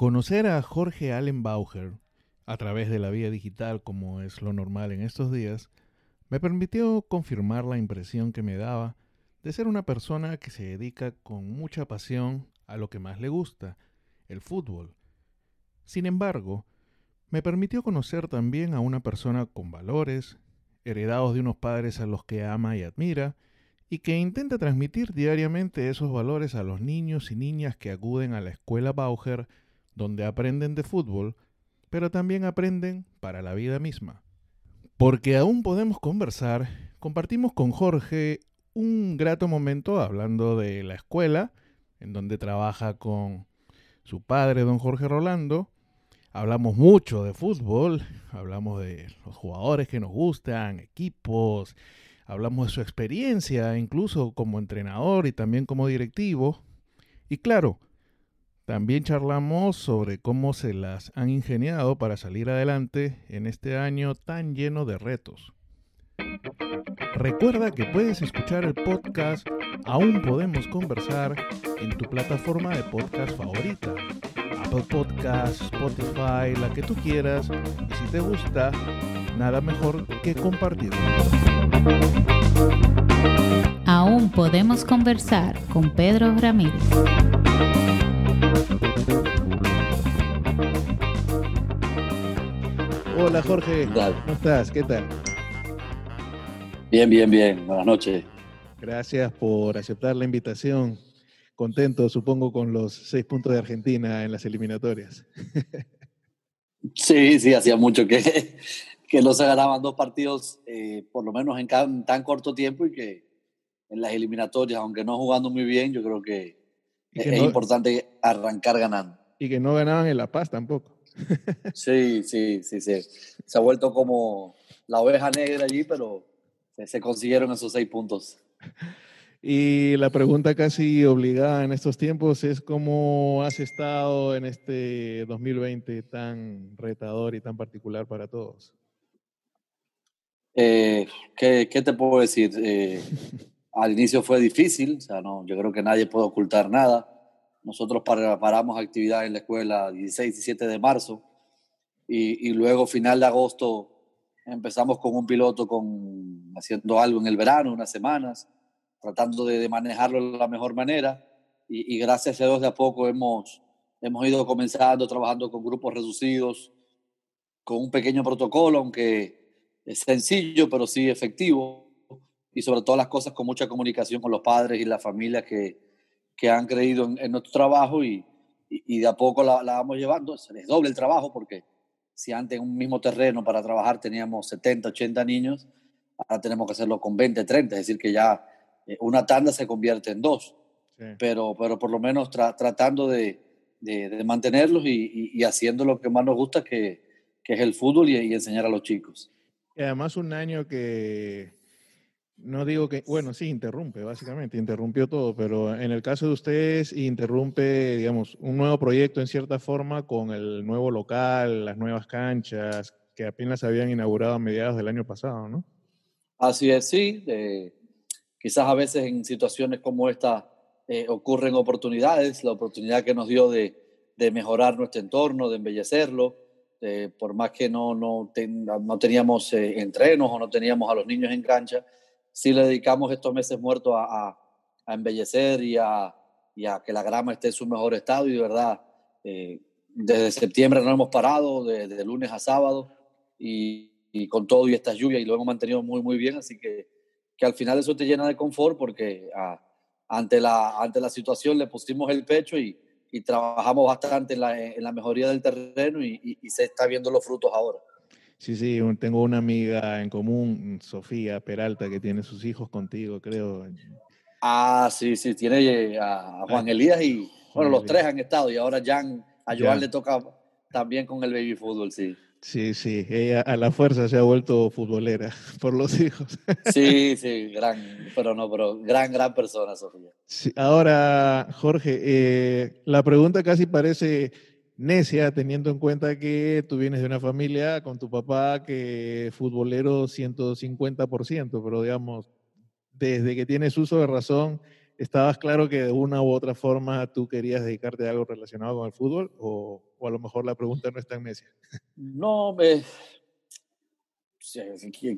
Conocer a Jorge Allen Bauer a través de la vía digital, como es lo normal en estos días, me permitió confirmar la impresión que me daba de ser una persona que se dedica con mucha pasión a lo que más le gusta, el fútbol. Sin embargo, me permitió conocer también a una persona con valores, heredados de unos padres a los que ama y admira, y que intenta transmitir diariamente esos valores a los niños y niñas que acuden a la escuela Bauer donde aprenden de fútbol, pero también aprenden para la vida misma. Porque aún podemos conversar, compartimos con Jorge un grato momento hablando de la escuela, en donde trabaja con su padre, don Jorge Rolando. Hablamos mucho de fútbol, hablamos de los jugadores que nos gustan, equipos, hablamos de su experiencia, incluso como entrenador y también como directivo. Y claro, también charlamos sobre cómo se las han ingeniado para salir adelante en este año tan lleno de retos. Recuerda que puedes escuchar el podcast Aún podemos conversar en tu plataforma de podcast favorita. Apple Podcasts, Spotify, la que tú quieras. Y si te gusta, nada mejor que compartirlo. Aún podemos conversar con Pedro Ramírez. Hola Jorge, ¿cómo estás? ¿Qué tal? Bien, bien, bien. Buenas noches. Gracias por aceptar la invitación. Contento, supongo, con los seis puntos de Argentina en las eliminatorias. Sí, sí, hacía mucho que, que no se ganaban dos partidos, eh, por lo menos en, tan corto tiempo, y que en las eliminatorias, aunque no jugando muy bien, yo creo que, es, importante arrancar ganando. Y que no ganaban en La Paz tampoco. Sí, sí, sí, sí. Se ha vuelto como la oveja negra allí, pero se consiguieron esos seis puntos. Y la pregunta casi obligada en estos tiempos es cómo has estado en este 2020 tan retador y tan particular para todos. Eh, ¿qué, ¿qué, te puedo decir? Eh, al inicio fue difícil, o sea, no, yo creo que nadie puede ocultar nada. Nosotros paramos actividad en la escuela 16 y 17 de marzo y, luego final de agosto empezamos con un piloto con, haciendo algo en el verano, unas semanas, tratando de, manejarlo de la mejor manera y, gracias a Dios de a poco hemos, hemos ido comenzando, trabajando con grupos reducidos, con un pequeño protocolo, aunque es sencillo, pero sí efectivo, y sobre todas las cosas con mucha comunicación con los padres y las familias que, que han creído en, nuestro trabajo y, y, de a poco la, la vamos llevando. Se les doble el trabajo porque si antes en un mismo terreno para trabajar teníamos 70, 80 niños, ahora tenemos que hacerlo con 20, 30, es decir, que ya eh, una tanda se convierte en dos. Pero, pero por lo menos tratando de, de, mantenerlos y, y, haciendo lo que más nos gusta, que, que es el fútbol y, y enseñar a los chicos. Y además un año que no digo que, bueno, sí, interrumpe, básicamente, interrumpió todo, pero en el caso de ustedes, interrumpe, digamos, un nuevo proyecto en cierta forma con el nuevo local, las nuevas canchas, que apenas habían inaugurado a mediados del año pasado, ¿no? Así es, sí. quizás a veces en situaciones como esta eh, ocurren oportunidades, la oportunidad que nos dio de, de mejorar nuestro entorno, de embellecerlo, por más que no, no, no teníamos eh, entrenos o no teníamos a los niños en cancha, si le dedicamos estos meses muertos a, embellecer y a, que la grama esté en su mejor estado y de verdad, eh, desde septiembre no hemos parado, de, lunes a sábado y, con todo y estas lluvias y lo hemos mantenido muy, muy bien, así que, que al final eso te llena de confort porque ante, la, ante la situación le pusimos el pecho y, trabajamos bastante en la, en la mejoría del terreno y se está viendo los frutos ahora. Sí, sí, tengo una amiga en común, Sofía Peralta, que tiene sus hijos contigo, creo. Ah, sí, sí, tiene a Juan ah, Elías y, bueno, los tres han estado y ahora Jan, a Joan le toca también con el baby fútbol, sí. Sí, sí, ella a la fuerza se ha vuelto futbolera por los hijos. Sí, sí, gran, pero no, pero gran, gran persona, Sofía. Sí, ahora, Jorge, eh, la pregunta casi parece necia, teniendo en cuenta que tú vienes de una familia con tu papá que futbolero 150%, pero digamos, desde que tienes uso de razón, ¿estabas claro que de una u otra forma tú querías dedicarte a algo relacionado con el fútbol o, o a lo mejor la pregunta no está en necia? No, me,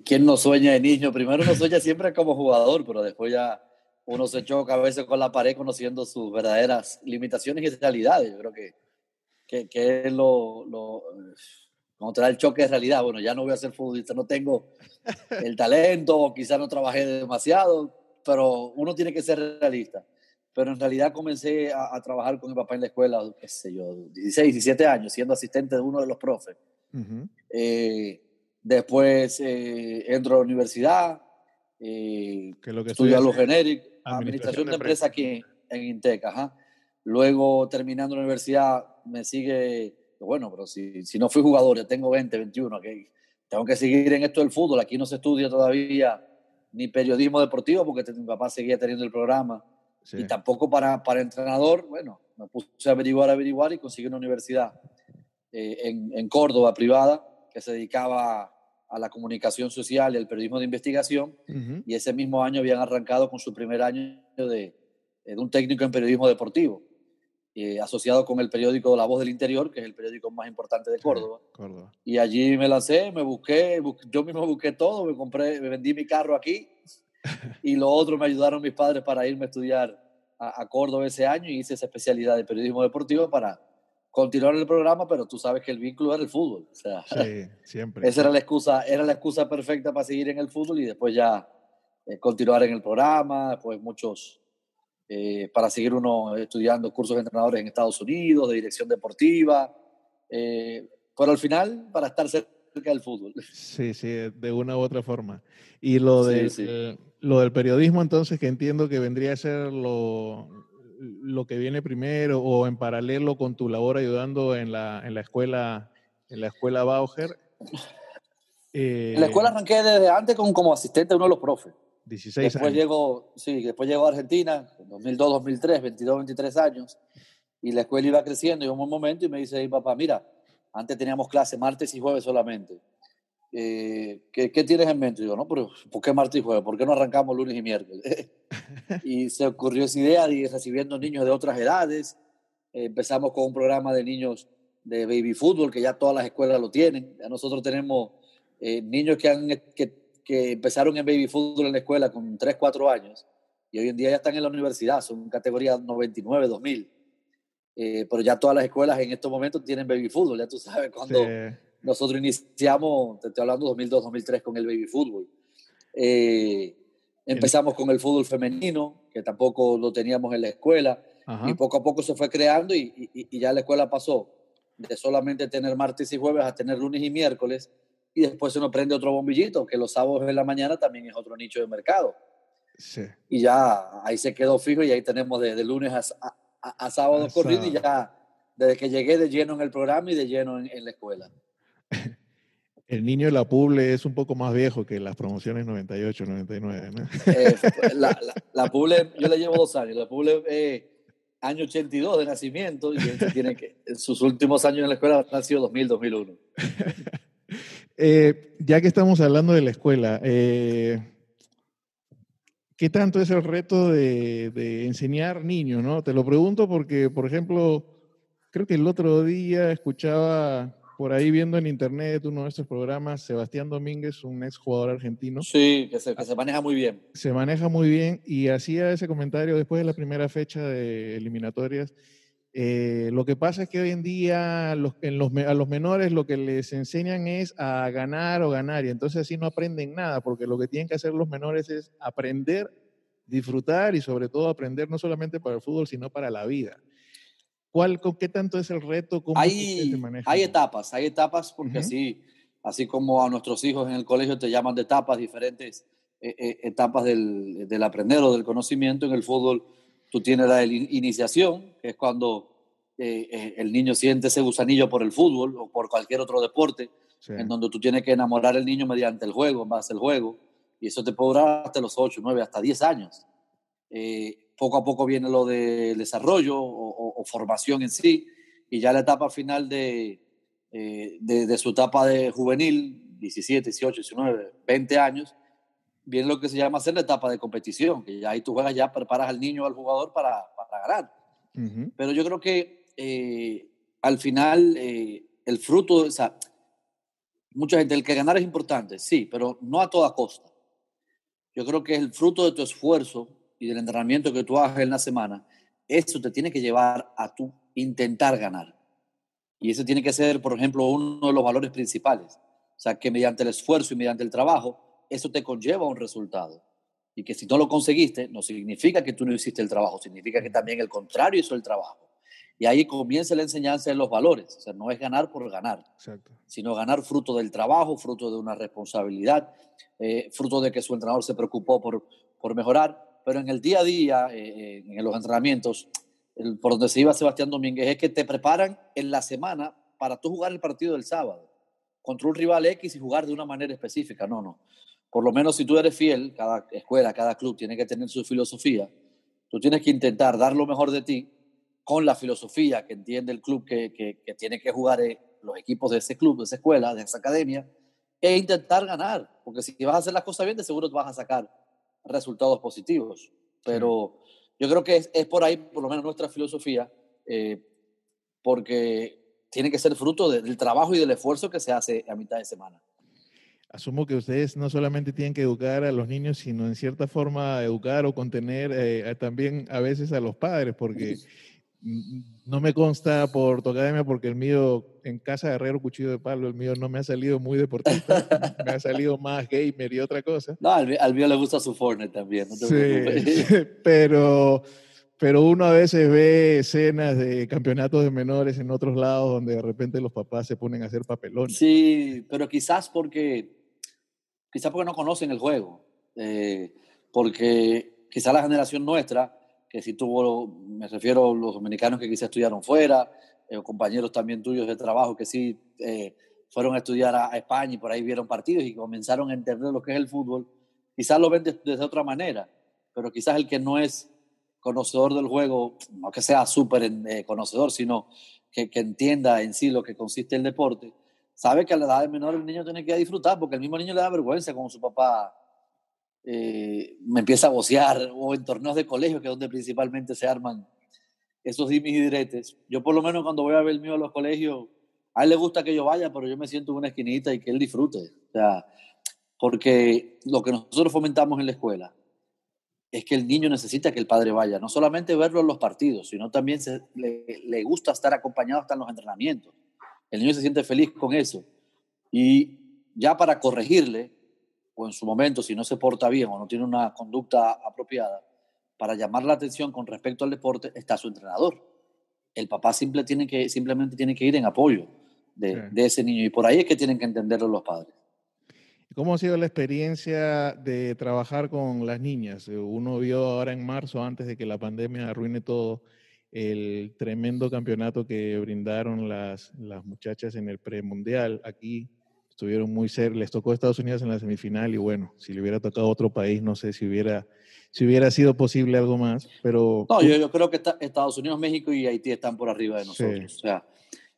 ¿quién no sueña de niño? Primero uno sueña siempre como jugador, pero después ya uno se choca a con la pared conociendo sus verdaderas limitaciones y realidades. Yo creo que, que, que es lo, lo, cuando te da el choque de realidad. Bueno, ya no voy a ser futbolista, no tengo el talento, quizás no trabajé demasiado, pero uno tiene que ser realista. Pero en realidad comencé a, trabajar con mi papá en la escuela, qué sé yo, 16, 17 años, siendo asistente de uno de los profes. eh, Después eh, entro a la universidad, eh, lo que estudio lo genérico, administración, de empresa aquí en, Intec. Luego, terminando la universidad, me sigue, bueno, pero si, si no fui jugador, ya tengo 20, 21, okay, tengo que seguir en esto del fútbol. Aquí no se estudia todavía ni periodismo deportivo porque mi papá seguía teniendo el programa. Y tampoco para, para entrenador, bueno, me puse a averiguar, averiguar y conseguí una universidad eh, en, en Córdoba privada que se dedicaba a la comunicación social y al periodismo de investigación, y ese mismo año habían arrancado con su primer año de, de un técnico en periodismo deportivo, eh, asociado con el periódico La Voz del Interior, que es el periódico más importante de Córdoba. Y allí me lancé, me busqué, yo mismo busqué todo, me compré, me vendí mi carro aquí, y lo otro me ayudaron mis padres para irme a estudiar a, a Córdoba ese año y hice esa especialidad de periodismo deportivo para continuar el programa, pero tú sabes que el vínculo era el fútbol. O sea, sí, siempre. Esa era la excusa, era la excusa perfecta para seguir en el fútbol y después ya eh, continuar en el programa, pues muchos, eh, para seguir uno estudiando cursos de entrenadores en Estados Unidos, de dirección deportiva, eh, pero al final para estar cerca del fútbol. Sí, sí, de una u otra forma. Y lo, de, lo del periodismo entonces, que entiendo que vendría a ser lo, lo que viene primero o en paralelo con tu labor ayudando en la, en la escuela en la escuela Bauer? en la escuela eh, arranqué desde antes como, como asistente de uno de los profes. 16 después Llego, sí, después llegó a Argentina, 2002, 2003, 22, 23 años, y la escuela iba creciendo y un momento y me dice, papá, mira, antes teníamos clase martes y jueves solamente. Eh, ¿qué, ¿qué, tienes en mente? digo, no, pero ¿por qué martes y jueves? ¿Por qué no arrancamos lunes y miércoles? y se ocurrió esa idea de ir recibiendo niños de otras edades. empezamos con un programa de niños de baby fútbol, que ya todas las escuelas lo tienen. Ya nosotros tenemos eh, niños que, han, que, que, empezaron en baby fútbol en la escuela con 3, 4 años y hoy en día ya están en la universidad, son categoría 99, 2000. Eh, pero ya todas las escuelas en estos momentos tienen baby fútbol, ya tú sabes, cuando nosotros iniciamos, te estoy hablando 2002, 2003 con el baby fútbol. Eh, empezamos con el fútbol femenino, que tampoco lo teníamos en la escuela, y poco a poco se fue creando y, y, ya la escuela pasó de solamente tener martes y jueves a tener lunes y miércoles, y después se nos prende otro bombillito, que los sábados en la mañana también es otro nicho de mercado. Sí. Y ya ahí se quedó fijo y ahí tenemos de, de lunes a, a, sábado corrido y ya desde que llegué de lleno en el programa y de lleno en la escuela. El niño de la Puble es un poco más viejo que las promociones 98, 99, ¿no? Eh, la, la, Puble, yo le llevo dos años. La Puble es año 82 de nacimiento y tiene que, en sus últimos años en la escuela han sido 2000, 2001. Eh, ya que estamos hablando de la escuela, eh, ¿qué tanto es el reto de, de enseñar niños? ¿no? Te lo pregunto porque, por ejemplo, creo que el otro día escuchaba por ahí viendo en internet uno de estos programas, Sebastián Domínguez, un ex jugador argentino. Sí, que se, que se, maneja muy bien. Se maneja muy bien y hacía ese comentario después de la primera fecha de eliminatorias. Eh, lo que pasa es que hoy en día los, en los, a los menores lo que les enseñan es a ganar o ganar y entonces así no aprenden nada porque lo que tienen que hacer los menores es aprender, disfrutar y sobre todo aprender no solamente para el fútbol sino para la vida. ¿Cuál, con qué tanto es el reto? ¿Cómo hay, hay etapas, hay etapas porque así, así como a nuestros hijos en el colegio te llaman de etapas diferentes, eh, eh, etapas del, del, aprender o del conocimiento, en el fútbol tú tienes la iniciación, que es cuando eh, el niño siente ese gusanillo por el fútbol o por cualquier otro deporte, en donde tú tienes que enamorar al niño mediante el juego, base al juego, y eso te puede durar hasta los 8, 9, hasta 10 años. poco a poco viene lo del desarrollo o, formación en sí, y ya la etapa final de, eh, de, su etapa de juvenil, 17, 18, 19, 20 años, viene lo que se llama hacer la etapa de competición, que ya ahí tú juegas, ya preparas al niño, al jugador para, para ganar. Pero yo creo que eh, al final eh, el fruto, o sea, mucha gente, el que ganar es importante, sí, pero no a toda costa. Yo creo que es el fruto de tu esfuerzo y del entrenamiento que tú hagas en la semana, eso te tiene que llevar a tu intentar ganar. Y ese tiene que ser, por ejemplo, uno de los valores principales. O sea, que mediante el esfuerzo y mediante el trabajo, eso te conlleva un resultado. Y que si no lo conseguiste, no significa que tú no hiciste el trabajo, significa que también el contrario hizo el trabajo. Y ahí comienza la enseñanza de los valores. O sea, no es ganar por ganar, sino ganar fruto del trabajo, fruto de una responsabilidad, eh, fruto de que su entrenador se preocupó por, por mejorar. Pero en el día a día, eh, eh, en los entrenamientos, el, por donde se iba Sebastián Domínguez, es que te preparan en la semana para tú jugar el partido del sábado contra un rival X y jugar de una manera específica. No, no. Por lo menos si tú eres fiel, cada escuela, cada club tiene que tener su filosofía. Tú tienes que intentar dar lo mejor de ti con la filosofía que entiende el club que, que, tiene que jugar eh, los equipos de ese club, de esa escuela, de esa academia, e intentar ganar. Porque si vas a hacer las cosas bien, de seguro te vas a sacar resultados positivos. Pero yo creo que es, es, por ahí, por lo menos nuestra filosofía, eh, porque tiene que ser fruto del trabajo y del esfuerzo que se hace a mitad de semana. Asumo que ustedes no solamente tienen que educar a los niños, sino en cierta forma educar o contener eh, también a veces a los padres, porque no me consta por tu academia porque el mío en casa de Herrero Cuchillo de Palo, el mío no me ha salido muy deportista, me ha salido más gamer y otra cosa. No, al, mío le gusta su Fortnite también, no sí, pero, pero uno a veces ve escenas de campeonatos de menores en otros lados donde de repente los papás se ponen a hacer papelones. Sí, pero quizás porque, quizás porque no conocen el juego, eh, porque quizás la generación nuestra que si tuvo, me refiero a los dominicanos que quizás estudiaron fuera, eh, compañeros también tuyos de trabajo que sí eh, fueron a estudiar a, España y por ahí vieron partidos y comenzaron a entender lo que es el fútbol, quizás lo ven de, otra manera, pero quizás el que no es conocedor del juego, no que sea súper conocedor, sino que, que, entienda en sí lo que consiste el deporte, sabe que a la edad menor el niño tiene que disfrutar, porque el mismo niño le da vergüenza como su papá eh, me empieza a vocear, o en torneos de colegio, que es donde principalmente se arman esos dimis y diretes. Yo por lo menos cuando voy a ver el mío a los colegios, a él le gusta que yo vaya, pero yo me siento en una esquinita y que él disfrute. O sea, porque lo que nosotros fomentamos en la escuela es que el niño necesita que el padre vaya, no solamente verlo en los partidos, sino también le, le gusta estar acompañado hasta en los entrenamientos. El niño se siente feliz con eso. Y ya para corregirle, o en su momento, si no se porta bien o no tiene una conducta apropiada, para llamar la atención con respecto al deporte está su entrenador. El papá simple tiene que, simplemente tiene que ir en apoyo de, de ese niño y por ahí es que tienen que entenderlo los padres. ¿Cómo ha sido la experiencia de trabajar con las niñas? Uno vio ahora en marzo, antes de que la pandemia arruine todo, el tremendo campeonato que brindaron las, las muchachas en el premundial. Aquí estuvieron muy cerca, les tocó a Estados Unidos en la semifinal y bueno, si le hubiera tocado a otro país, no sé si hubiera, si hubiera sido posible algo más, pero... No, yo, yo creo que Estados Unidos, México y Haití están por arriba de nosotros. O sea,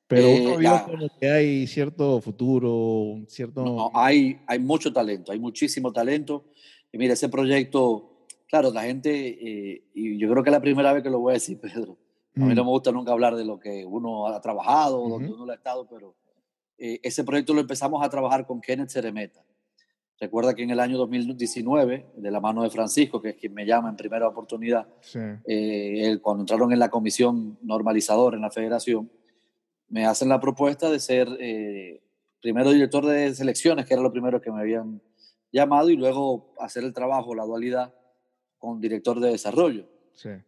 pero uno eh, vio como que hay cierto futuro, cierto... No, hay, hay mucho talento, hay muchísimo talento. Y mira, ese proyecto, claro, la gente, eh, y yo creo que es la primera vez que lo voy a decir, Pedro, a mí mm. no me gusta nunca hablar de lo que uno ha trabajado, o donde uno ha estado, pero eh, ese proyecto lo empezamos a trabajar con Kenneth Ceremeta. Recuerda que en el año 2019, de la mano de Francisco, que es quien me llama en primera oportunidad, eh, cuando entraron en la comisión normalizadora en la federación, me hacen la propuesta de ser eh, primero director de selecciones, que era lo primero que me habían llamado, y luego hacer el trabajo, la dualidad, con director de desarrollo.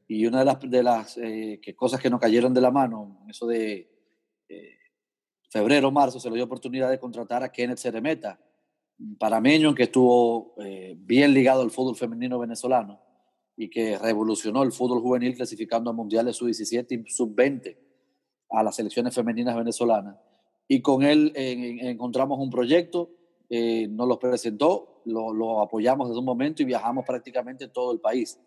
Y una de las, de las que cosas que nos cayeron de la mano, eso de febrero, marzo, se le dio oportunidad de contratar a Kenneth Ceremeta, parameño que estuvo eh, bien ligado al fútbol femenino venezolano y que revolucionó el fútbol juvenil clasificando a mundiales sub-17 y sub-20 a las selecciones femeninas venezolanas. Y con él encontramos un proyecto, eh, nos lo presentó, lo, apoyamos desde un momento y viajamos prácticamente todo el país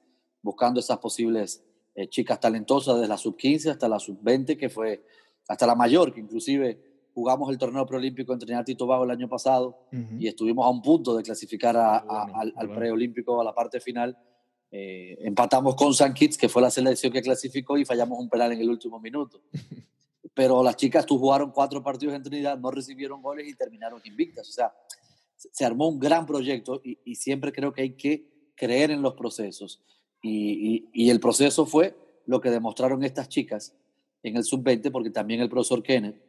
buscando esas posibles eh, chicas talentosas desde la sub-15 hasta la sub-20, que fue hasta la mayor, que inclusive jugamos el torneo preolímpico en Trinidad y Tobago el año pasado y estuvimos a un punto de clasificar al, preolímpico a la parte final. Eh, empatamos con San Kitts, que fue la selección que clasificó, y fallamos un penal en el último minuto. pero las chicas tú jugaron cuatro partidos en Trinidad, no recibieron goles y terminaron invictas. O sea, se armó un gran proyecto y, siempre creo que hay que creer en los procesos. Y, el proceso fue lo que demostraron estas chicas en el sub-20, porque también el profesor Kenneth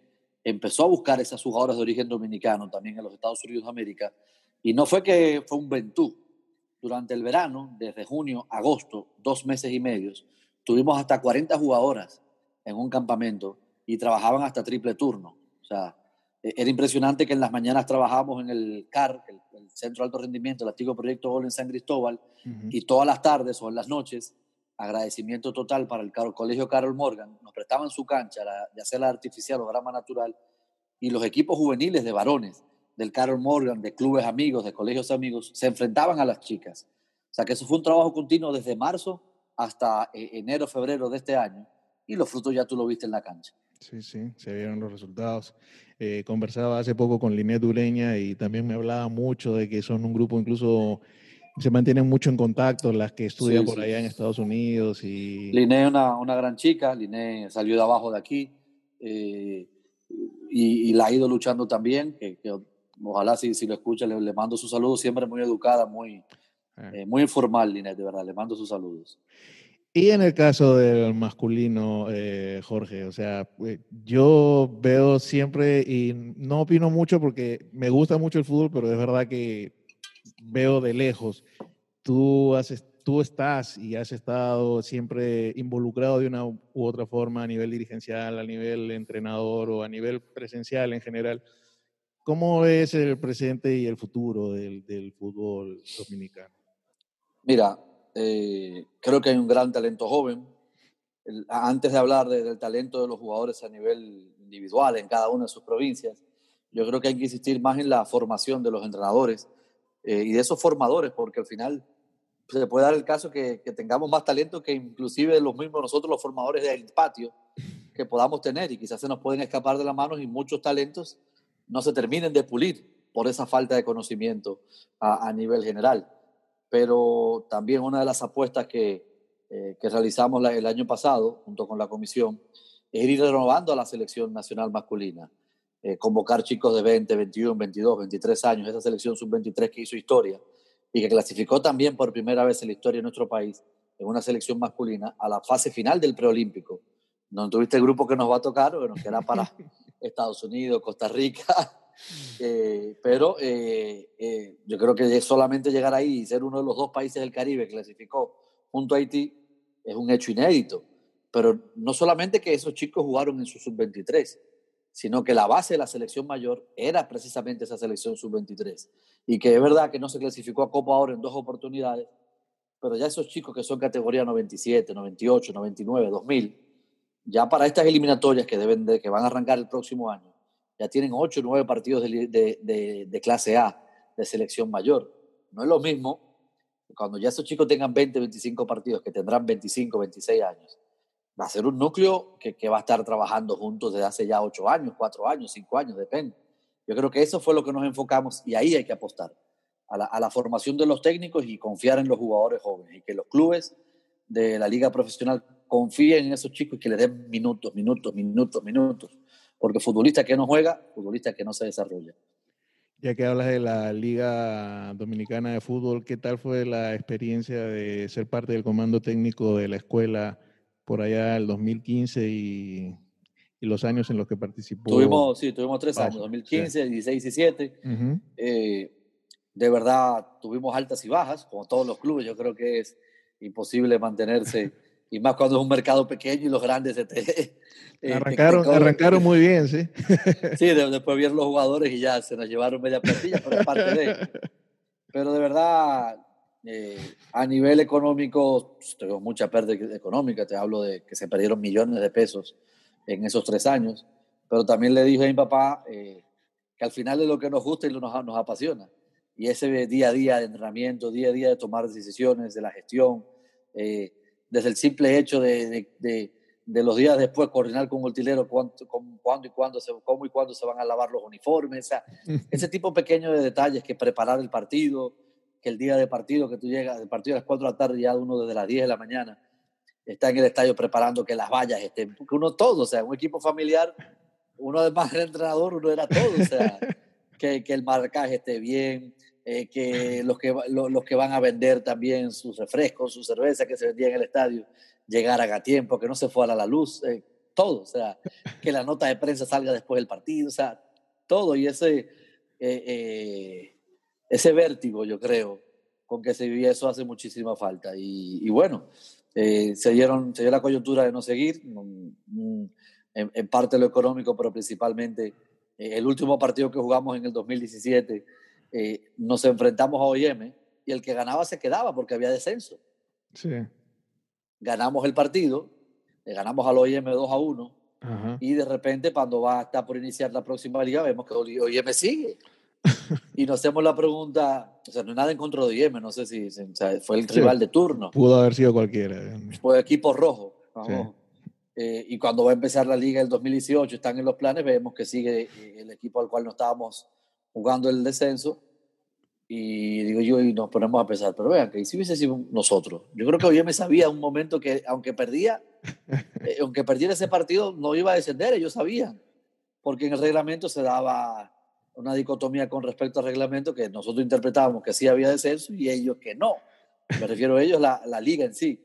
empezó a buscar esas jugadoras de origen dominicano también en los Estados Unidos de América. Y no fue que fue un ventú. Durante el verano, desde junio a agosto, dos meses y medio, tuvimos hasta 40 jugadoras en un campamento y trabajaban hasta triple turno. O sea, era impresionante que en las mañanas trabajábamos en el CAR, el, Centro de Alto Rendimiento, el antiguo proyecto Gol en San Cristóbal, y todas las tardes o en las noches, agradecimiento total para el Colegio Carol Morgan, nos prestaban su cancha de hacer la artificial o grama natural, y los equipos juveniles de varones del Carol Morgan, de clubes amigos, de colegios amigos, se enfrentaban a las chicas. O sea que eso fue un trabajo continuo desde marzo hasta eh, enero, febrero de este año, y los frutos ya tú lo viste en la cancha. Sí, sí, se vieron los resultados. Eh, conversaba hace poco con Linet Dureña y también me hablaba mucho de que son un grupo incluso se mantienen mucho en contacto, las que estudian por allá en Estados Unidos. Y... Liné es una, una, gran chica, Liné salió de abajo de aquí eh, y, la ha ido luchando también, que, ojalá si, si lo escucha le, le, mando sus saludos, siempre muy educada, muy, ah. eh, muy informal, Liné, de verdad, le mando sus saludos. Y en el caso del masculino, eh, Jorge, o sea, eh, yo veo siempre, y no opino mucho porque me gusta mucho el fútbol, pero es verdad que veo de lejos. Tú, has, tú estás y has estado siempre involucrado de una u otra forma a nivel dirigencial, a nivel entrenador o a nivel presencial en general. ¿Cómo es el presente y el futuro del, del fútbol dominicano? Mira, eh, creo que hay un gran talento joven. antes de hablar del talento de los jugadores a nivel individual en cada una de sus provincias, yo creo que hay que insistir más en la formación de los entrenadores eh, y de esos formadores, porque al final se puede dar el caso que, tengamos más talento que inclusive los mismos nosotros, los formadores del patio, que podamos tener y quizás se nos pueden escapar de las manos y muchos talentos no se terminen de pulir por esa falta de conocimiento a, a nivel general pero también una de las apuestas que, eh, que realizamos el año pasado, junto con la comisión, es ir renovando a la selección nacional masculina. Eh, convocar chicos de 20, 21, 22, 23 años, esa selección sub-23 que hizo historia y que clasificó también por primera vez en la historia de nuestro país en una selección masculina a la fase final del preolímpico, donde tuviste el grupo que nos va a tocar, bueno, que era para Estados Unidos, Costa Rica, eh, pero eh, eh, yo creo que solamente llegar ahí y ser uno de los dos países del Caribe que clasificó junto a Haití es un hecho inédito. Pero no solamente que esos chicos jugaron en su sub-23, sino que la base de la selección mayor era precisamente esa selección sub-23. Y que es verdad que no se clasificó a Copa Oro en dos oportunidades, pero ya esos chicos que son categoría 97, 98, 99, 2000, ya para estas eliminatorias que, deben de, que van a arrancar el próximo año, ya tienen 8 o 9 partidos de, de, clase A, de selección mayor. No es lo mismo cuando ya esos chicos tengan 20, 25 partidos, que tendrán 25, 26 años. Va a ser un núcleo que, que va a estar trabajando juntos desde hace ya 8 años, 4 años, 5 años, depende. Yo creo que eso fue lo que nos enfocamos y ahí hay que apostar a la, a la formación de los técnicos y confiar en los jugadores jóvenes y que los clubes de la liga profesional confíen en esos chicos y que les den minutos, minutos, minutos, minutos porque futbolista que no juega, futbolista que no se desarrolla. Ya que hablas de la Liga Dominicana de Fútbol, ¿qué tal fue la experiencia de ser parte del comando técnico de la escuela por allá el 2015 y, los años en los que participó? Tuvimos, sí, tuvimos tres años, 2015, 16 y 17. Eh, de verdad, tuvimos altas y bajas, como todos los clubes. Yo creo que es imposible mantenerse y más cuando es un mercado pequeño y los grandes se te, eh, arrancaron, arrancaron muy bien, sí. sí, después vieron los jugadores y ya se nos llevaron media plantilla, pero es parte de. Pero de verdad, eh, a nivel económico, pues, tengo mucha pérdida económica, te hablo de que se perdieron millones de pesos en esos tres años, pero también le dije a mi papá eh, que al final es lo que nos gusta y nos, nos apasiona. Y ese día a día de entrenamiento, día a día de tomar decisiones, de la gestión, eh, desde el simple hecho de, de, de, los días después coordinar con el tilero cuándo, cuándo y cuándo se, cómo y cuándo se van a lavar los uniformes, o sea, ese tipo pequeño de detalles que preparar el partido, que el día de partido, que tú llegas, el partido a las 4 de la tarde ya uno desde las 10 de la mañana, está en el estadio preparando que las vallas estén, porque uno todo, o sea, un equipo familiar, uno además era entrenador, uno era todo, o sea, que, que el marcaje esté bien, eh, que, los que los que van a vender también sus refrescos, su cerveza que se vendía en el estadio, llegaran a tiempo, que no se fuera a la luz, eh, todo, o sea, que la nota de prensa salga después del partido, o sea, todo, y ese, eh, ese vértigo, yo creo, con que se vivía eso hace muchísima falta. Y, bueno, se, dieron, se dio la coyuntura de no seguir, mm, en, en parte lo económico, pero principalmente el último partido que jugamos en el 2017 eh, nos enfrentamos a OIM y el que ganaba se quedaba porque había descenso. Sí. Ganamos el partido, le ganamos al OIM 2 a 1 y de repente cuando va a estar por iniciar la próxima liga vemos que OIM sigue. y nos hacemos la pregunta, o sea, no hay nada en contra de OIM, no sé si fue el rival de turno. Pudo haber sido cualquiera. Fue equipo rojo. Eh, y cuando va a empezar la liga el 2018, están en los planes, vemos que sigue eh, el equipo al cual no estábamos jugando el descenso. Y digo yo, y nos ponemos a pensar, pero vean, que si hubiese sido nosotros, yo creo que hoy me sabía un momento que aunque perdía, eh, aunque perdiera ese partido, no iba a descender, ellos sabían, porque en el reglamento se daba una dicotomía con respecto al reglamento que nosotros interpretábamos que sí había descenso y ellos que no. Me refiero a ellos, la, la liga en sí.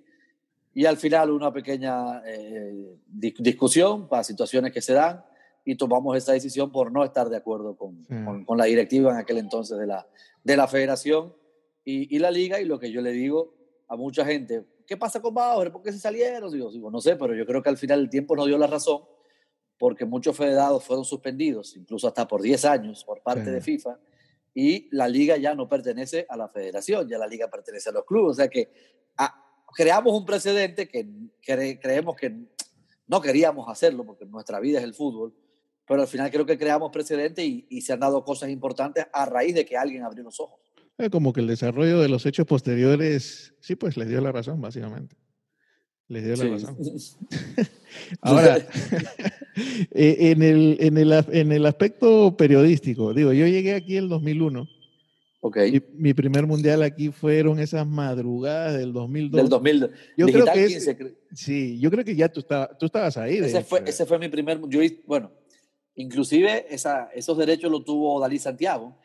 Y al final una pequeña eh, discusión para situaciones que se dan y tomamos esa decisión por no estar de acuerdo con, con, la directiva en aquel entonces de la, de la federación y, y, la liga. Y lo que yo le digo a mucha gente, ¿qué pasa con Bauer? ¿Por qué se salieron? Digo, digo, no sé, pero yo creo que al final el tiempo nos dio la razón porque muchos federados fueron suspendidos, incluso hasta por 10 años por parte de FIFA, y la liga ya no pertenece a la federación, ya la liga pertenece a los clubes. O sea que ah, creamos un precedente que creemos que no queríamos hacerlo porque nuestra vida es el fútbol, pero al final creo que creamos precedentes y, se han dado cosas importantes a raíz de que alguien abrió los ojos. como que el desarrollo de los hechos posteriores, sí, pues les dio la razón, básicamente. Les dio la razón. Ahora, eh, en, el, en, el, en el aspecto periodístico, digo, yo llegué aquí en el 2001. Okay. Mi, primer mundial aquí fueron esas madrugadas del 2002. Del 2000. Yo creo que sí, yo creo que ya tú, estaba, tú estabas ahí. Ese fue, ese fue mi primer. Yo, bueno, Inclusive esa, esos derechos los tuvo Dalí Santiago,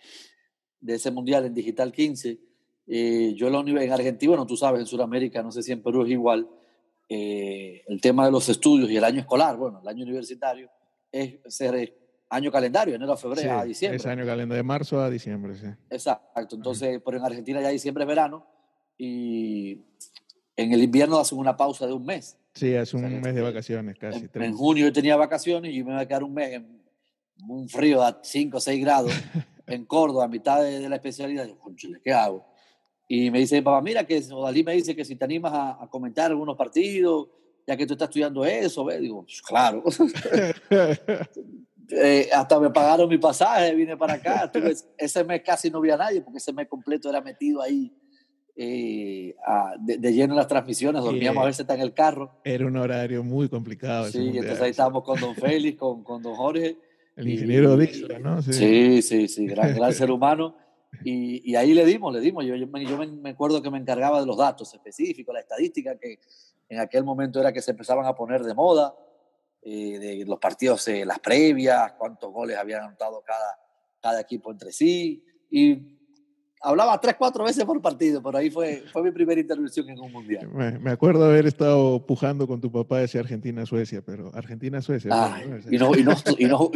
de ese mundial en Digital 15. Eh, yo en, la, en Argentina, bueno, tú sabes, en Sudamérica, no sé si en Perú es igual, eh, el tema de los estudios y el año escolar, bueno, el año universitario, es ser año calendario, enero a febrero a diciembre. Es año calendario, de marzo a diciembre, sí. Exacto, entonces, pero en Argentina ya diciembre es verano y en el invierno hacen una pausa de un mes. Sí, hace un mes de vacaciones casi. En, en, junio yo tenía vacaciones y yo me iba a quedar un mes en un frío a 5 o 6 grados en Córdoba, a mitad de, la especialidad, yo, ¿qué hago? Y me dice papá, mira que Odalí me dice que si te animas a, comentar algunos partidos, ya que tú estás estudiando eso, ¿ves? Digo, pues, claro. Eh, hasta me pagaron mi pasaje, vine para acá. ese mes casi no vi a nadie, porque ese mes completo era metido ahí eh, de, lleno en las transmisiones, dormíamos a veces en el carro. Era un horario muy complicado. Sí, entonces ahí estábamos con don Félix, con, con don Jorge el ingeniero Dixon, ¿no? Sí, sí, sí, gran, gran ser humano. Y, y, ahí le dimos, le dimos. Yo, yo, me, yo, me, acuerdo que me encargaba de los datos específicos, la estadística que en aquel momento era que se empezaban a poner de moda, eh, de los partidos, eh, las previas, cuántos goles habían anotado cada, cada equipo entre sí. Y hablaba tres, cuatro veces por partido, pero ahí fue, fue mi primera intervención en un mundial. Me, acuerdo haber estado pujando con tu papá ese Argentina-Suecia, pero Argentina-Suecia. y, no, y, no, y, no,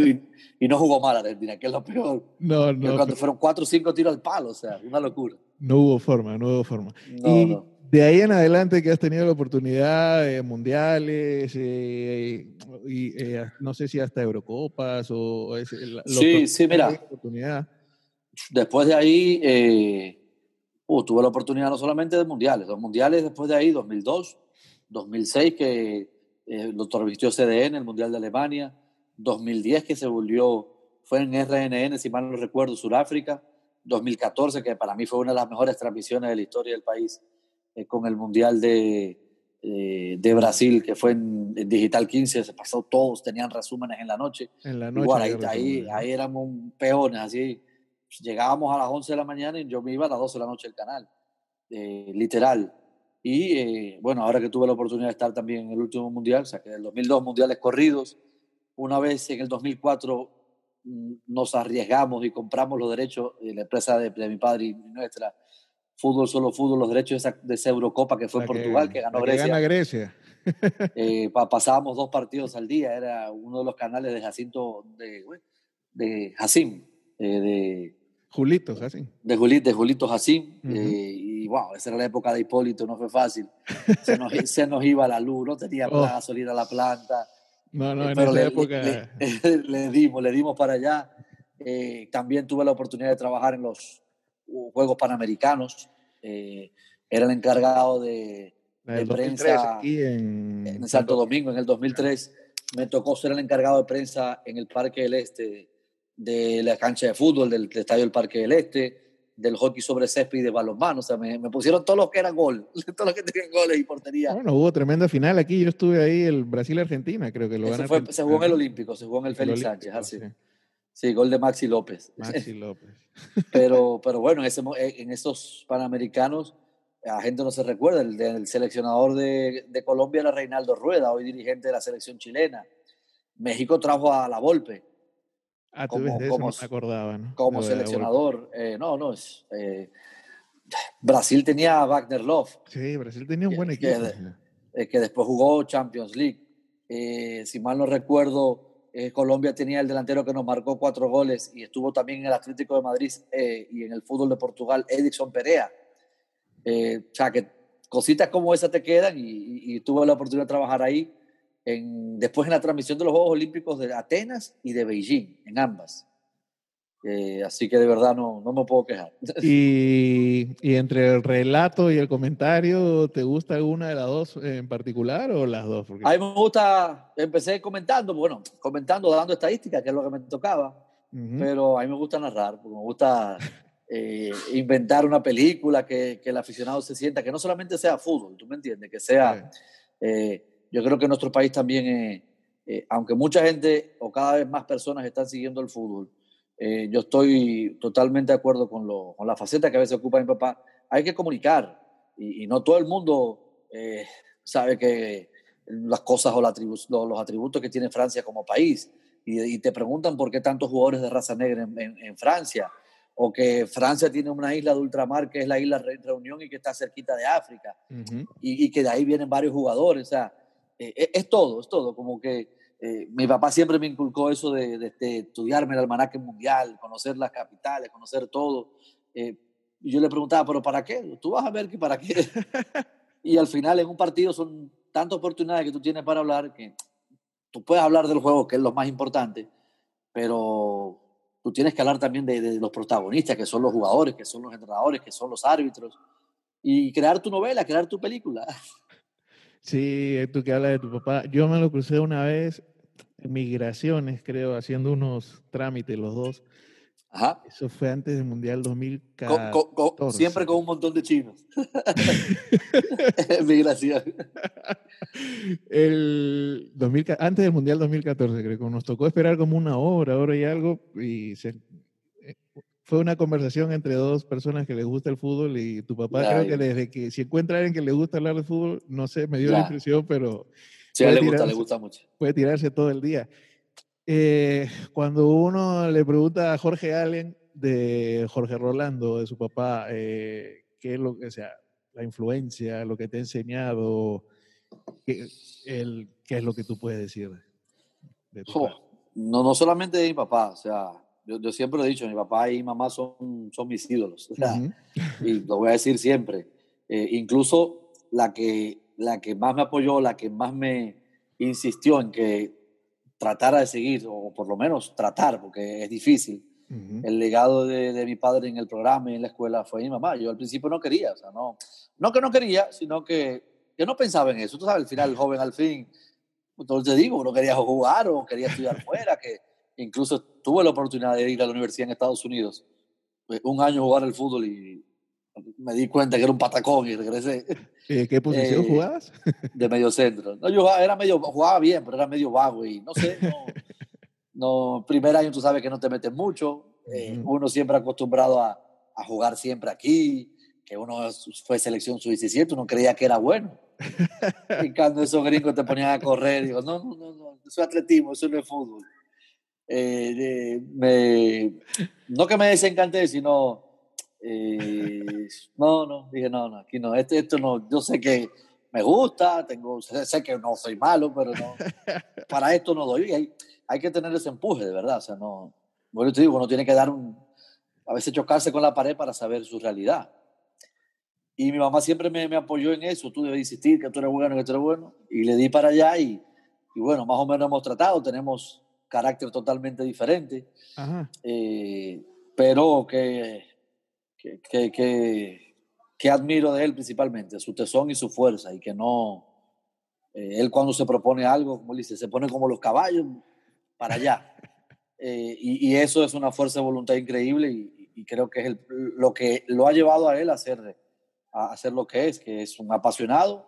y, no, jugó mal Argentina, que es lo peor. No, no. cuando fueron cuatro o cinco tiros al palo, o sea, una locura. No hubo forma, no hubo forma. y de ahí en adelante que has tenido la oportunidad mundiales, eh, y eh, no sé si hasta Eurocopas o... sí, sí, mira. Oportunidad después de ahí, eh, uh, tuve la oportunidad no solamente de mundiales, dos mundiales después de ahí, 2002, 2006, que eh, lo transmitió CDN, el Mundial de Alemania, 2010, que se volvió, fue en RNN, si mal no recuerdo, Sudáfrica, 2014, que para mí fue una de las mejores transmisiones de la historia del país, eh, con el Mundial de, de Brasil, que fue en, Digital 15, se pasó todos, tenían resúmenes en la noche. En la noche. Igual, ahí, ahí, ahí, éramos peones, así, llegábamos a las 11 de la mañana y yo me iba a las 12 de la noche del canal, eh, literal. Y eh, bueno, ahora que tuve la oportunidad de estar también en el último mundial, o sea, que en el 2002 mundiales corridos, una vez en el 2004 mm, nos arriesgamos y compramos los derechos de la empresa de, de mi padre y nuestra, Fútbol Solo Fútbol, los derechos de esa, de esa Eurocopa que fue en Portugal, que, ganó Grecia. gana Grecia. Eh, pa- pasábamos dos partidos al día, era uno de los canales de Jacinto, de, de Jacín, eh, de, Julitos, así. de, Juli- de Julito Jacín, Ujú. eh, y wow, esa era la época de Hipólito, no fue fácil. Se nos, se nos iba la luz, no tenía Oh. gasolina a la planta. No, no, Eh, en pero esa le, época. le- le dimos, le dimos para allá. Eh, también tuve la oportunidad de trabajar en los uh, Juegos Panamericanos. Eh, era el encargado de, de 2003 prensa aquí en, en Santo Domingo en el 2003. Me tocó ser el encargado de prensa en el Parque del Este de la cancha de fútbol, del, del estadio del Parque del Este, del hockey sobre césped y de balonmano. O sea, me, me pusieron todos los que eran gol, todos los que tenían goles y portería. Bueno, hubo tremenda final aquí. Yo estuve ahí, el Brasil-Argentina, creo que lo Eso fue- se jugó en el. Olímpico, se jugó en el Félix Olímpico, Sánchez. así. sí. Sí, gol de Maxi López. Maxi López. Pero, pero bueno, en, ese mo- en esos Panamericanos, la gente no se recuerda, el, el seleccionador de, de Colombia era Reinaldo Rueda, hoy dirigente de la selección chilena. México trajo a La Volpe Ah, tú Como- ves de eso, como- no me acordaba, ¿no? como De lo de la seleccionador. Eh, no, no, es, eh, Brasil tenía a Wagner Love. Sí, Brasil tenía un Que- buen equipo. eh, que después jugó Champions League. Eh, si mal no recuerdo, Colombia tenía el delantero que nos marcó cuatro goles y estuvo también en el Atlético de Madrid y en el fútbol de Portugal, Edison Perea. O sea, que cositas como esas te quedan y, y- y tuve la oportunidad de trabajar ahí. En, después en la transmisión de los Juegos Olímpicos de Atenas y de Beijing, en ambas. Eh, así que de verdad no, no me puedo quejar. Y, y entre el relato y el comentario, ¿te gusta alguna de las dos en particular o las dos? Porque, A mí me gusta, empecé comentando, bueno, comentando, dando estadísticas, que es lo que me tocaba, Ujú. pero a mí me gusta narrar, porque me gusta eh, inventar una película que, que el aficionado se sienta, que no solamente sea fútbol, tú me entiendes, que sea, eh, yo creo que nuestro país también, eh, eh, aunque mucha gente o cada vez más personas están siguiendo el fútbol, eh, yo estoy totalmente de acuerdo con, lo, con la faceta que a veces ocupa mi papá, hay que comunicar y, y no todo el mundo eh, sabe que las cosas o la atribu- lo- los atributos que tiene Francia como país y, y te preguntan por qué tantos jugadores de raza negra en, en- en Francia o que Francia tiene una isla de ultramar que es la isla Re- Reunión y que está cerquita de África Ujú. y, y que de ahí vienen varios jugadores. O sea, eh, es, es todo, es todo. Como que eh, mi papá siempre me inculcó eso de, de- de estudiarme el almanaque mundial, conocer las capitales, conocer todo. Eh, y yo le preguntaba, ¿pero para qué? Tú vas a ver que para qué. y al final en un partido son tantas oportunidades que tú tienes para hablar que tú puedes hablar del juego, que es lo más importante, pero tú tienes que hablar también de, de los protagonistas, que son los jugadores, que son los entrenadores, que son los árbitros, y crear tu novela, crear tu película. Sí, tú que hablas de tu papá. Yo me lo crucé una vez en migraciones, creo, haciendo unos trámites los dos. Ajá. Eso fue antes del Mundial Con- 2014. con- con- siempre con un montón de chinos. Migración. El 2000, ca- antes del Mundial 2014, creo que nos tocó esperar como una hora, hora y algo, y se- eh, fue una conversación entre dos personas que les gusta el fútbol y tu papá Ya, creo que desde que si encuentra a alguien que le gusta hablar de fútbol, no sé, me dio la impresión, pero Sí, a él le gusta, le gusta mucho. puede tirarse todo el día. Eh, cuando uno le pregunta a Jorge Allen de Jorge Rolando, de su papá, eh, qué es lo que, o sea, la influencia, lo que te ha enseñado, qué, el, qué es lo que tú puedes decir de tu no, no solamente de mi papá, o sea, yo, yo siempre lo he dicho, mi papá y mi mamá son, son mis ídolos. o sea, Ujú. y lo voy a decir siempre. Eh, incluso la que, la que más me apoyó, la que más me insistió en que tratara de seguir, o por lo menos tratar, porque es difícil, el legado de, de mi padre en el programa y en la escuela fue mi mamá. Yo al principio no quería, o sea, no, no que no quería, sino que yo no pensaba en eso. Tú sabes, al final, el joven al fin, entonces digo, no quería jugar o quería estudiar fuera, que incluso tuve la oportunidad de ir a la universidad en Estados Unidos, eh, un año jugar al fútbol y me di cuenta que era un patacón y regresé Eh, ¿Qué posición Eh, jugabas? de medio centro. No, yo jugaba, era medio, jugaba bien, pero era medio vago y no sé, no, no, primer año tú sabes que no te metes mucho, eh, uno siempre acostumbrado a, a jugar siempre aquí, que uno fue selección sub-17, uno creía que era bueno. y cuando esos gringos te ponían a correr, digo, no, no, no, no, eso es atletismo, eso no es fútbol. Eh, me, no que me desencanté, sino, eh, no, no, dije, no, no, aquí no, esto, esto no, yo sé que me gusta, tengo, sé que no soy malo, pero no, para esto no doy. Hay, hay que tener ese empuje, de verdad, o sea, no, bueno, te digo, uno tiene que dar un, a veces chocarse con la pared para saber su realidad. Y mi mamá siempre me, me, apoyó en eso, tú debes insistir que tú eres bueno, que tú eres bueno. Y le di para allá y, y bueno, más o menos hemos tratado, tenemos carácter totalmente diferente, eh, pero que, que, que, que, admiro de él principalmente, su tesón y su fuerza, y que no, eh, él cuando se propone algo, como dice, se pone como los caballos para allá. Eh, y, y, eso es una fuerza de voluntad increíble y, y creo que es el, lo que lo ha llevado a él a hacer a hacer lo que es, que es un apasionado.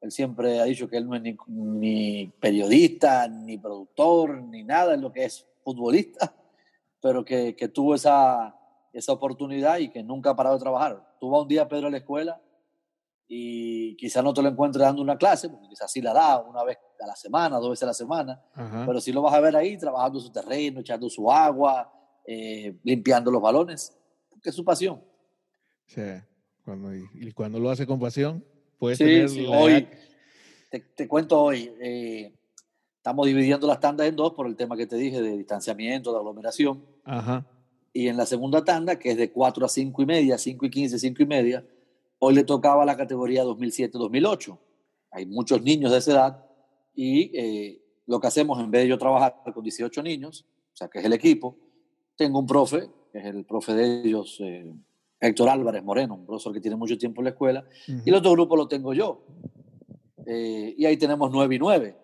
Él siempre ha dicho que él no es ni, ni periodista, ni productor, ni nada, es lo que es futbolista, pero que, que, tuvo esa, esa oportunidad y que nunca ha parado de trabajar. Tuvo un día Pedro en la escuela y quizás no te lo encuentres dando una clase, porque quizás sí la da una vez a la semana, dos veces a la semana, pero sí lo vas a ver ahí trabajando su terreno, echando su agua, eh, limpiando los balones, porque es su pasión. Sí. Cuando, y cuando lo hace con pasión, puede sí, tener sí. hoy, te, te, cuento hoy, eh, estamos dividiendo las tandas en dos por el tema que te dije de distanciamiento, de aglomeración. Ajá. Y en la segunda tanda, que es de 4 a 5 y media, 5 y 15, 5 y media, hoy le tocaba la categoría 2007-2008. Hay muchos niños de esa edad y eh, lo que hacemos, en vez de yo trabajar con 18 niños, o sea, que es el equipo, tengo un profe, que es el profe de ellos, eh, Héctor Álvarez Moreno, un profesor que tiene mucho tiempo en la escuela, uh -huh. y el otro grupo lo tengo yo. Eh, y ahí tenemos nueve y nueve.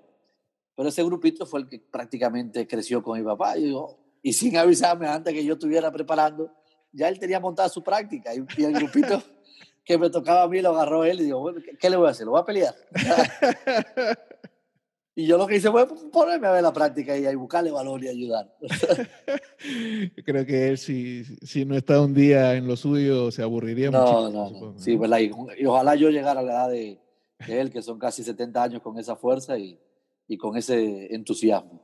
Pero ese grupito fue el que prácticamente creció con mi papá. Y, yo, y sin avisarme antes que yo estuviera preparando, ya él tenía montada su práctica. Y, y el grupito que me tocaba a mí lo agarró él y digo, bueno, ¿qué, ¿qué, le voy a hacer? ¿Lo voy a pelear? Y yo lo que hice fue ponerme a ver la práctica y, y buscarle valor y ayudar. Creo que él, si, si no está un día en lo suyo, se aburriría no, mucho. No, no. Sí, ¿verdad? Y, y, ojalá yo llegara a la edad de, de, él, que son casi 70 años, con esa fuerza y, y con ese entusiasmo.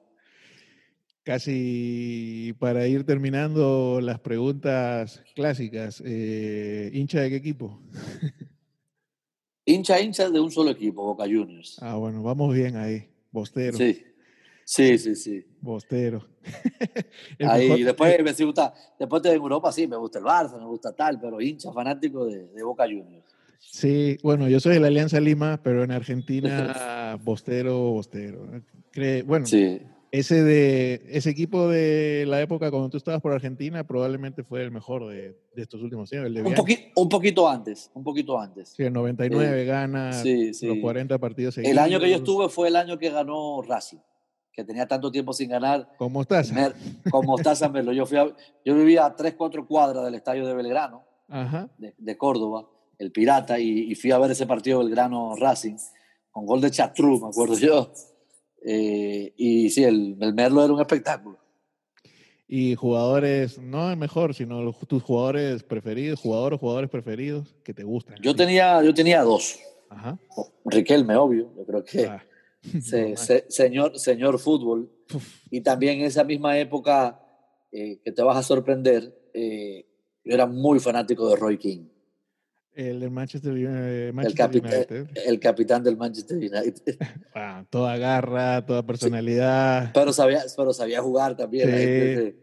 Casi para ir terminando las preguntas clásicas, eh, ¿hincha de qué equipo? hincha, hincha de un solo equipo, Boca Juniors. Ah, bueno, vamos bien ahí. Bostero. Sí, sí, sí. sí. Bostero. Ahí, mejor... después me gusta, después de Europa sí, me gusta el Barça, me gusta tal, pero hincha fanático de, de Boca Juniors. Sí, bueno, yo soy de la Alianza Lima, pero en Argentina, Bostero, Bostero. Bueno, sí. Ese, de, ese equipo de la época cuando tú estabas por Argentina probablemente fue el mejor de, de estos últimos años. El de un, poqui un, poquito antes, un poquito antes. Sí, el 99 eh, gana sí, sí. los 40 partidos seguidos. El año que yo estuve fue el año que ganó Racing, que tenía tanto tiempo sin ganar. Con Mostaza. Con Mostaza Merlo. Yo, fui a, yo vivía a 3, 4 cuadras del estadio de Belgrano, Ajá. De, de, Córdoba, el Pirata, y, y, fui a ver ese partido Belgrano Racing, con gol de Chatru, me acuerdo yo. Eh, y sí, el, el Merlo era un espectáculo y jugadores, no el mejor, sino los, tus jugadores preferidos, jugadores o jugadores preferidos que te gustan. Yo tenía, yo tenía dos. Ajá. Riquelme, obvio, yo creo que ah. se, se, señor, señor fútbol. Uf. Y también en esa misma época, eh, que te vas a sorprender, eh, yo era muy fanático de Roy King. El del Manchester, eh, Manchester el, capitán, United. el capitán del Manchester United. Ah, toda garra, toda personalidad. Sí, pero, sabía, pero sabía jugar también. Sí.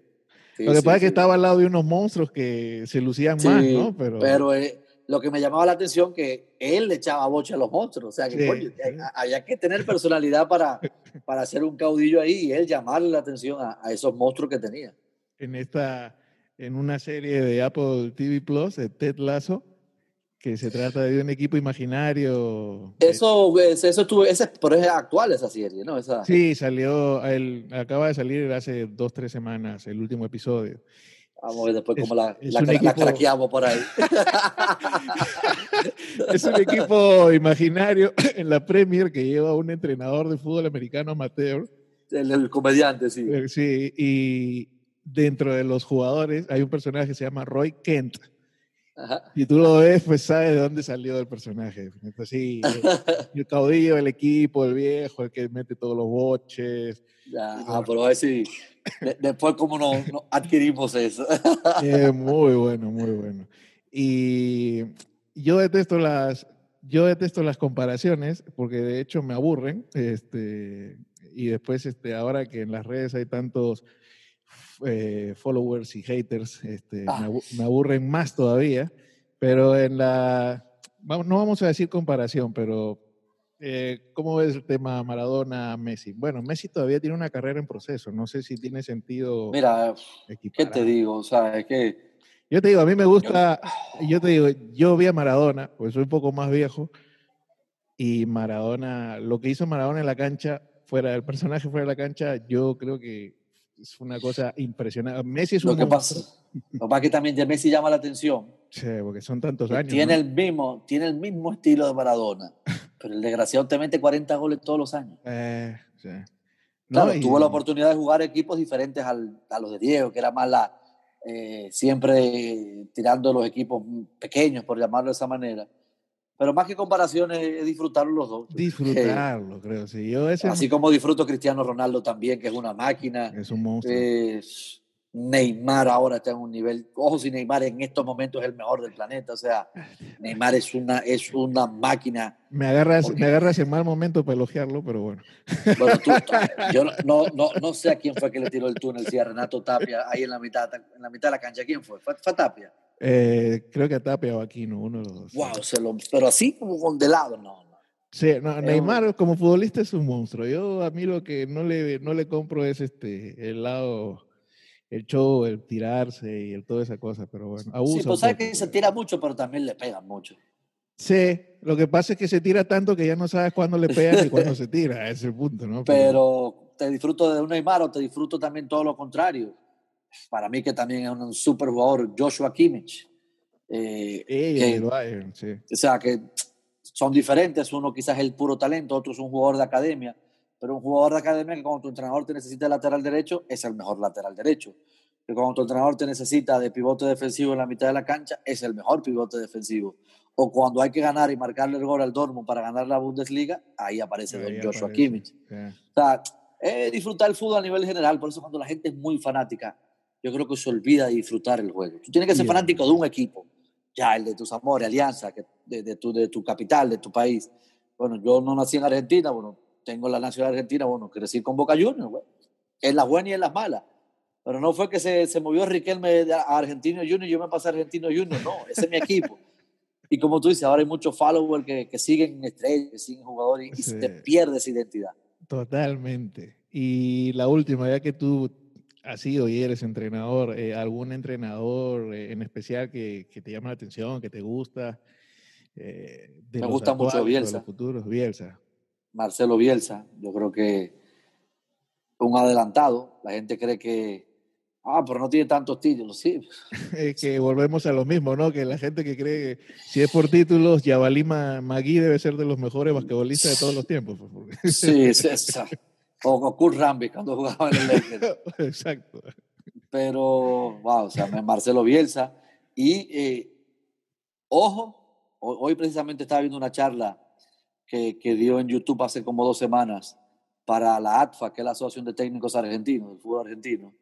Sí, lo que pasa es que estaba al lado de unos monstruos que se lucían más, ¿no? Pero, pero eh, lo que me llamaba la atención que él le echaba boche a los monstruos. O sea, que coño, había que tener personalidad para, para hacer un caudillo ahí y él llamarle la atención a, a esos monstruos que tenía. En esta, en una serie de Apple TV Plus, de Ted Lasso, que se trata de un equipo imaginario. Eso, eso estuvo, ese, pero es actual esa serie, ¿no? Esa... Sí, salió, el, acaba de salir hace dos, tres semanas el último episodio. Vamos a ver después cómo la, la, equipo... la, craqueamos por ahí. es un equipo imaginario en la Premier que lleva un entrenador de fútbol americano amateur. El, el comediante, sí. Sí, y dentro de los jugadores hay un personaje que se llama Roy Kent Y tú lo ves, pues sabes de dónde salió el personaje. Entonces, sí, el, caudillo del equipo, el viejo, el que mete todos los boches. Ya, ah, pero a ver si después cómo no, adquirimos eso. muy bueno, muy bueno. Y yo detesto las, yo detesto las comparaciones porque de hecho me aburren. Este, y después, este, ahora que en las redes hay tantos eh, followers y haters, este, ah. me, aburren más todavía. Pero en la, no vamos a decir comparación, pero eh, ¿cómo ves el tema Maradona-Messi? Bueno, Messi todavía tiene una carrera en proceso, no sé si tiene sentido. Mira, ¿qué te digo? O sea, es que. Yo te digo, a mí me gusta, yo, te digo, yo vi a Maradona, pues soy un poco más viejo, y Maradona, lo que hizo Maradona en la cancha, fuera del personaje fuera de la cancha, yo creo que es una cosa impresionante. Messi es un lo que pasa, lo que pasa que también de Messi llama la atención. Sí, porque son tantos años. Tiene, el mismo, tiene el mismo estilo de Maradona, pero el desgraciado te mete 40 goles todos los años. Eh, sí. Claro, tuvo la oportunidad de jugar equipos diferentes al, a los de Diego, que era más la, eh, siempre tirando los equipos pequeños, por llamarlo de esa manera. Pero más que comparaciones, es disfrutarlo los dos. Disfrutarlo, creo, sí. Yo Así como disfruto Cristiano Ronaldo también, que es una máquina. Es un monstruo. Neymar ahora está en un nivel. Ojo, si Neymar en estos momentos es el mejor del planeta. O sea, Neymar es una, es una máquina. Me agarras, me agarras en mal momento para elogiarlo, pero bueno. Bueno, tú, yo no, no, no, sé a quién fue que le tiró el túnel, si a Renato Tapia, ahí en la mitad, en la mitad de la cancha. ¿Quién fue? ¿Fue, fue Tapia? Eh, creo que a Tapia o Aquino, uno de los dos. Wow, se lo, pero así como con de lado, no. Sí, no, Neymar como futbolista es un monstruo. Yo a mí lo que no le, no le compro es este el lado, el show, el tirarse y el, toda esa cosa, pero bueno, abusa. Sí, pues sabe que se tira mucho, pero también le pegan mucho. Sí, lo que pasa es que se tira tanto que ya no sabes cuándo le pegan y cuándo se tira, ese es el punto, ¿no? Pero, te disfruto de un Neymar o te disfruto también todo lo contrario para mí que también es un super jugador, Joshua Kimmich. Eh, O sea, que son diferentes, uno quizás es el puro talento, otro es un jugador de academia, pero un jugador de academia que cuando tu entrenador te necesita de lateral derecho, es el mejor lateral derecho. Que cuando tu entrenador te necesita de pivote defensivo en la mitad de la cancha, es el mejor pivote defensivo. O cuando hay que ganar y marcarle el gol al Dortmund para ganar la Bundesliga, ahí aparece Joshua Kimmich. O sea, es disfrutar el fútbol a nivel general, por eso cuando la gente es muy fanática, yo creo que se olvida de disfrutar el juego. Tú tienes que ser fanático de un equipo, ya el de tus amores, alianza, que, de, tu, de tu capital, de tu país. Bueno, yo no nací en Argentina, bueno, tengo la nacionalidad argentina, bueno, crecí con Boca Juniors, en las buenas y en las malas. Pero no fue que se, se movió Riquelme a Argentino Junior y yo me pasé a Argentino Junior, no, ese es mi equipo. Y como tú dices, ahora hay muchos followers que, que siguen estrellas, que siguen jugadores y, se te pierde esa identidad. Totalmente. Y la última, ya que tú has sido y eres entrenador, eh, algún entrenador eh, en especial que, que, te llama la atención, que te gusta? Eh, Me gusta mucho Bielsa. futuros, Bielsa. Marcelo Bielsa, yo creo que un adelantado. La gente cree que, ah, pero no tiene tantos títulos, sí. es que volvemos a lo mismo, ¿no? Que la gente que cree que si es por títulos, Yabalí Magui debe ser de los mejores basquetbolistas de todos los tiempos. Pues, sí, sí, exacto. O Kurt Rambi cuando jugaba en el Lakers. Exacto. Pero, wow, o sea, Marcelo Bielsa. Y, eh, ojo, hoy precisamente estaba viendo una charla que, que, dio en YouTube hace como dos semanas para la ATFA, que es la Asociación de Técnicos Argentinos, del fútbol argentino.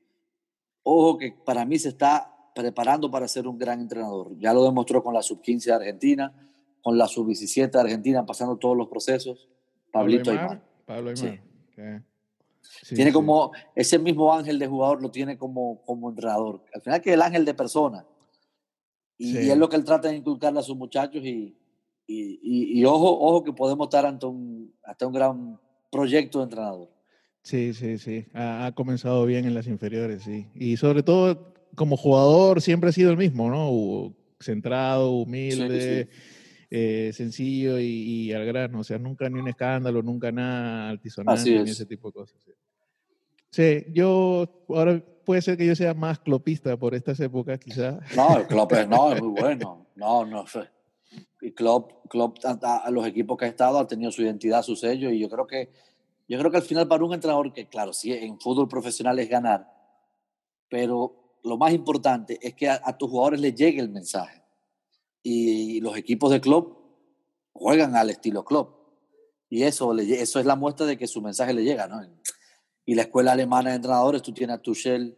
Ojo que para mí se está preparando para ser un gran entrenador. Ya lo demostró con la sub-15 de Argentina, con la sub-17 de Argentina, pasando todos los procesos. Pablito Aymar. Pablo Aymar tiene como ese mismo ángel de jugador lo tiene como, como entrenador. Al final que es el ángel de persona. Y, es lo que él trata de inculcarle a sus muchachos y, y, y, ojo, ojo que podemos estar ante un, hasta un gran proyecto de entrenador. Sí, sí, sí. Ha, comenzado bien en las inferiores, sí. Y sobre todo como jugador siempre ha sido el mismo, ¿no? Centrado, humilde. Eh, sencillo y, al grano, o sea, nunca ni un escándalo, nunca nada altisonante, ni ese tipo de cosas. Sí. yo, ahora puede ser que yo sea más clopista por estas épocas, quizás. No, Klopp es, no, es muy bueno. No, no sé. Y Klopp, Klopp a, los equipos que ha estado ha tenido su identidad, su sello, y yo creo que, yo creo que al final para un entrenador que, claro, sí, en fútbol profesional es ganar, pero lo más importante es que a tus jugadores les llegue el mensaje y los equipos de club juegan al estilo club. Y eso, eso es la muestra de que su mensaje le llega, ¿no? Y la escuela alemana de entrenadores, tú tienes a Tuchel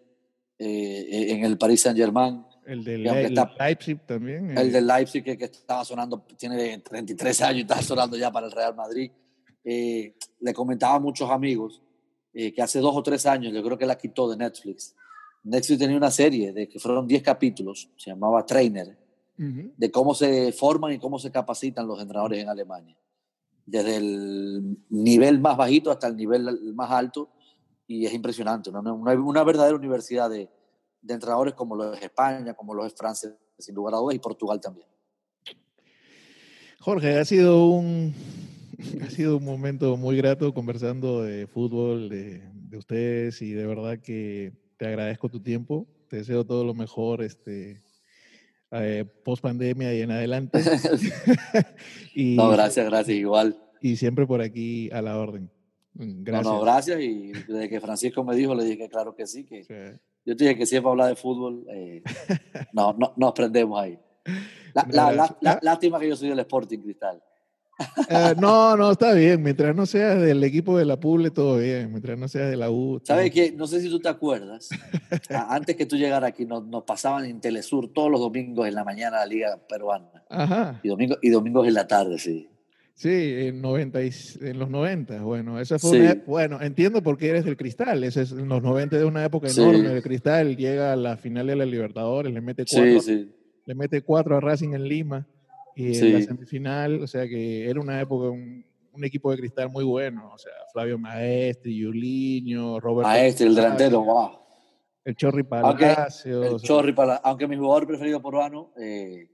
eh, en el Paris Saint-Germain. El de Leipzig también. El eh. de Leipzig que, que, estaba sonando, tiene 33 años y está sonando ya para el Real Madrid. Eh, le comentaba a muchos amigos que hace dos o tres años, yo creo que la quitó de Netflix. Netflix tenía una serie de que fueron 10 capítulos, se llamaba Trainer, de cómo se forman y cómo se capacitan los entrenadores en Alemania. Desde el nivel más bajito hasta el nivel más alto. Y es impresionante, ¿no? una, una verdadera universidad de, de entrenadores como lo es España, como lo es Francia, sin lugar a dudas, y Portugal también. Jorge, ha sido un, ha sido un momento muy grato conversando de fútbol, de, de, ustedes, y de verdad que te agradezco tu tiempo. Te deseo todo lo mejor este, eh, post pandemia y en adelante. y, no, gracias, gracias, igual. Y siempre por aquí a la orden. Gracias. No, gracias. Y desde que Francisco me dijo, le dije claro que sí, que yo te dije que siempre habla de fútbol. Eh, no, no, nos prendemos ahí. La, lástima que yo soy del Sporting Cristal. Eh, no, no, está bien. Mientras no seas del equipo de la Pule, todo bien. Mientras no seas de la U. ¿Sabes qué? No sé si tú te acuerdas. antes que tú llegaras aquí, nos, nos, pasaban en Telesur todos los domingos en la mañana la Liga Peruana. Ajá. Y, domingo, y domingos en la tarde, sí. Sí, en, 90 en los 90. Bueno, esa fue bueno, entiendo por qué eres del Cristal. Ese es en los 90 de una época enorme. El Cristal llega a la final de la Libertadores, le mete cuatro, le mete cuatro a Racing en Lima y en la semifinal, o sea que era una época, un, equipo de cristal muy bueno, o sea, Flavio Maestri, Juliño, Roberto. Maestri, el delantero, wow. El Chorri Palacio. Aunque, el Chorri Palacio, aunque mi jugador preferido peruano eh,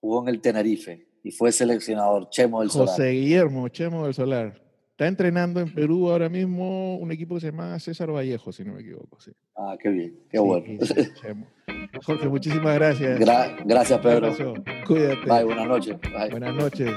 jugó en el Tenerife y fue seleccionador, Chemo del Solar. José Guillermo, Chemo del Solar. Está entrenando en Perú ahora mismo un equipo que se llama César Vallejo, si no me equivoco. Sí. Ah, qué bien, qué bueno. Jorge, muchísimas gracias. gracias, Pedro. Cuídate. Bye, buenas noches. Buenas noches.